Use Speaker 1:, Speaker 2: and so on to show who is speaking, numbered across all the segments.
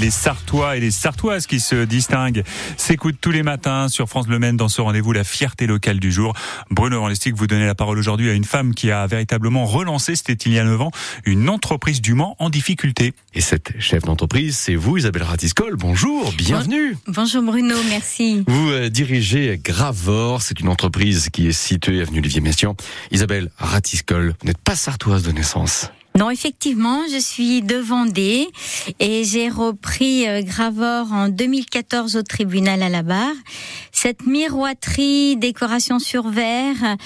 Speaker 1: les Sartois et les Sartoises qui se distinguent s'écoutent tous les matins sur France Le Maine dans ce rendez-vous La fierté locale du jour. Bruno Ranlistic, vous donnez la parole aujourd'hui à une femme qui a véritablement relancé, c'était il y a 9 ans, une entreprise du Mans en difficulté.
Speaker 2: Et cette chef d'entreprise, c'est vous, Isabelle Ratiscol. Bonjour, bienvenue.
Speaker 3: Bonjour Bruno, merci.
Speaker 2: Vous euh, dirigez Gravor, c'est une entreprise qui est située avenue Olivier Messiaen. Isabelle Ratiscol, vous n'êtes pas sartoise de naissance.
Speaker 3: Non, effectivement, je suis de Vendée et j'ai repris euh, Gravor en 2014 au tribunal à la barre. Cette miroiterie décoration sur verre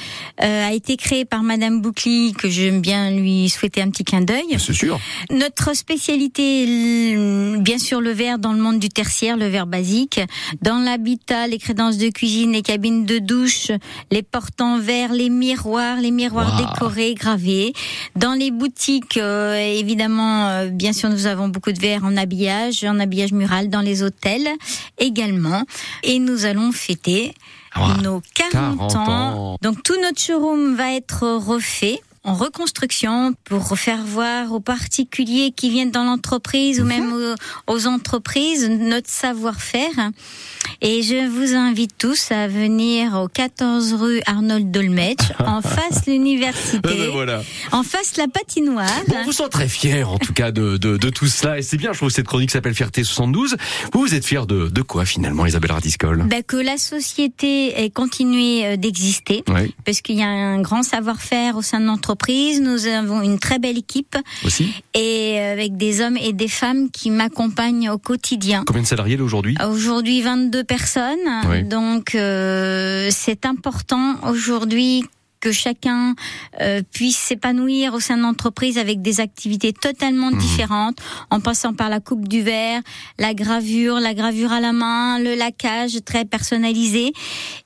Speaker 3: euh, a été créée par Madame Boucli, que j'aime bien lui souhaiter un petit clin d'œil.
Speaker 2: C'est sûr.
Speaker 3: Notre spécialité, bien sûr, le verre dans le monde du tertiaire, le verre basique. Dans l'habitat, les crédences de cuisine, les cabines de douche, les portes en verre, les miroirs, les miroirs
Speaker 2: Wow.
Speaker 3: décorés, gravés. Dans les boutiques, euh, évidemment, euh, bien sûr, nous avons beaucoup de verres en habillage, en habillage mural, dans les hôtels également. Et nous allons fêter
Speaker 2: Ah,
Speaker 3: nos 40,
Speaker 2: 40
Speaker 3: ans.
Speaker 2: ans.
Speaker 3: Donc tout notre showroom va être refait en reconstruction pour faire voir aux particuliers qui viennent dans l'entreprise ou même aux, aux entreprises notre savoir-faire. Et je vous invite tous à venir au 14 rue Arnold Dolmetsch, en face l'université,
Speaker 2: Eh ben voilà.
Speaker 3: en face la patinoire.
Speaker 2: Bon, on vous sent très fier en tout cas de, de, de tout cela et c'est bien, je trouve que cette chronique s'appelle Fierté 72. Vous, vous êtes fier de, de quoi finalement Isabelle Ratiscol
Speaker 3: Ben, que la société ait continué euh, d'exister.
Speaker 2: Oui,
Speaker 3: parce qu'il y a un grand savoir-faire au sein de l'entreprise. Nous avons une très belle équipe
Speaker 2: aussi.
Speaker 3: et euh, avec des hommes et des femmes qui m'accompagnent au quotidien.
Speaker 2: Combien de salariés là aujourd'hui?
Speaker 3: Aujourd'hui, 22 personnes.
Speaker 2: Oui.
Speaker 3: Donc, euh, c'est important aujourd'hui que chacun euh, puisse s'épanouir au sein de l'entreprise avec des activités totalement
Speaker 2: Mhm.
Speaker 3: différentes, en passant par la coupe du verre, la gravure, la gravure à la main, le laquage très personnalisé.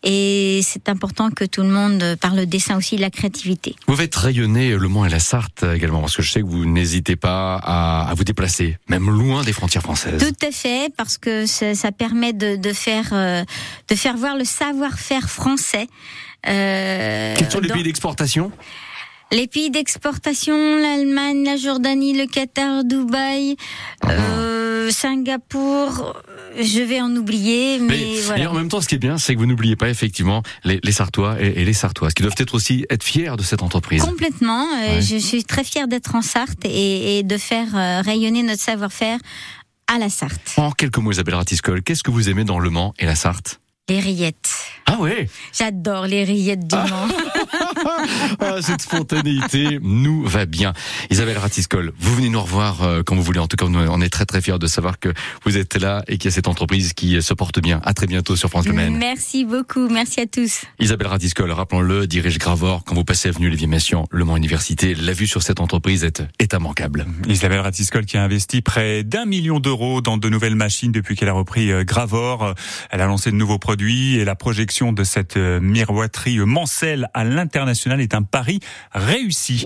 Speaker 3: Et c'est important que tout le monde, euh, par le dessin aussi, la créativité.
Speaker 2: Vous faites rayonner Le Mans et la Sarthe également parce que je sais que vous n'hésitez pas à, à vous déplacer, même loin des frontières françaises.
Speaker 3: Tout à fait, parce que ça, ça permet de, de faire euh, de faire voir le savoir-faire français. Euh,
Speaker 2: Quels sont les pays d'exportation?
Speaker 3: Les pays d'exportation, l'Allemagne, la Jordanie, le Qatar, Dubaï, euh, Singapour. Je vais en oublier, mais,
Speaker 2: Mais-
Speaker 3: voilà.
Speaker 2: Et en même temps, ce qui est bien, c'est que vous n'oubliez pas effectivement les, les Sartois et, et les Sartoises qui doivent être aussi être fiers de cette entreprise.
Speaker 3: Complètement. euh,
Speaker 2: Ouais.
Speaker 3: Je suis très fière d'être en Sarthe et, et de faire euh, rayonner notre savoir-faire à la Sarthe.
Speaker 2: En quelques mots, Isabelle Ratiscol, qu'est-ce que vous aimez dans Le Mans et la Sarthe?
Speaker 3: Les rillettes.
Speaker 2: Ah ouais
Speaker 3: J'adore les rillettes du Mans.
Speaker 2: ah, Cette spontanéité nous va bien. Isabelle Ratiscol, vous venez nous revoir euh, quand vous voulez. En tout cas, nous, on est très très fiers de savoir que vous êtes là et qu'il y a cette entreprise qui euh, se porte bien. À très bientôt sur France Le Maine.
Speaker 3: Merci beaucoup. Merci à tous.
Speaker 2: Isabelle Ratiscol, rappelons-le, dirige Gravor. Quand vous passez avenue Lévy Messiaen, Le Mans Université, la vue sur cette entreprise est, est immanquable.
Speaker 1: Isabelle Ratiscol qui a investi près d'un million d'euros dans de nouvelles machines depuis qu'elle a repris euh, Gravor. Elle a lancé de nouveaux produits et la projection de cette euh, miroiterie mancelle à l'international est un pari réussi.